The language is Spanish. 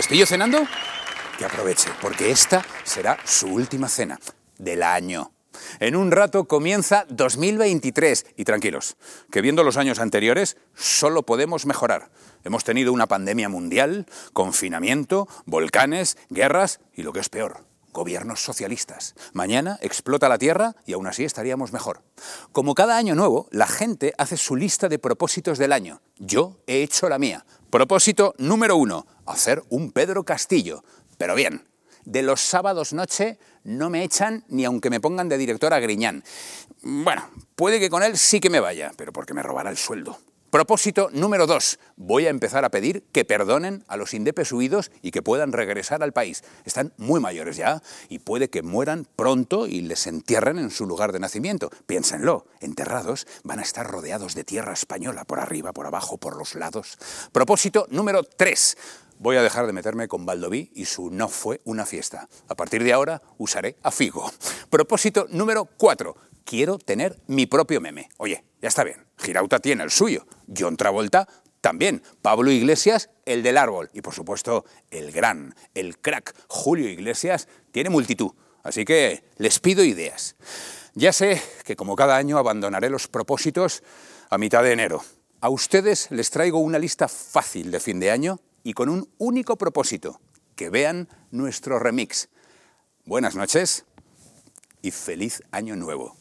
¿Castillo cenando? Que aproveche, porque esta será su última cena del año. En un rato comienza 2023 y tranquilos, que viendo los años anteriores solo podemos mejorar. Hemos tenido una pandemia mundial, confinamiento, volcanes, guerras y lo que es peor, gobiernos socialistas. Mañana explota la Tierra y aún así estaríamos mejor. Como cada año nuevo, la gente hace su lista de propósitos del año. Yo he hecho la mía. Propósito número uno, hacer un Pedro Castillo. Pero bien, de los sábados noche no me echan ni aunque me pongan de director a Griñán. Bueno, puede que con él sí que me vaya, pero porque me robará el sueldo. Propósito número dos. Voy a empezar a pedir que perdonen a los indepes huidos y que puedan regresar al país. Están muy mayores ya y puede que mueran pronto y les entierren en su lugar de nacimiento. Piénsenlo, enterrados van a estar rodeados de tierra española por arriba, por abajo, por los lados. Propósito número tres. Voy a dejar de meterme con Baldoví y su no fue una fiesta. A partir de ahora usaré a Figo. Propósito número cuatro quiero tener mi propio meme. Oye, ya está bien, Girauta tiene el suyo, John Travolta también, Pablo Iglesias el del árbol y por supuesto el gran, el crack Julio Iglesias tiene multitud, así que les pido ideas. Ya sé que como cada año abandonaré los propósitos a mitad de enero. A ustedes les traigo una lista fácil de fin de año y con un único propósito, que vean nuestro remix. Buenas noches y feliz año nuevo.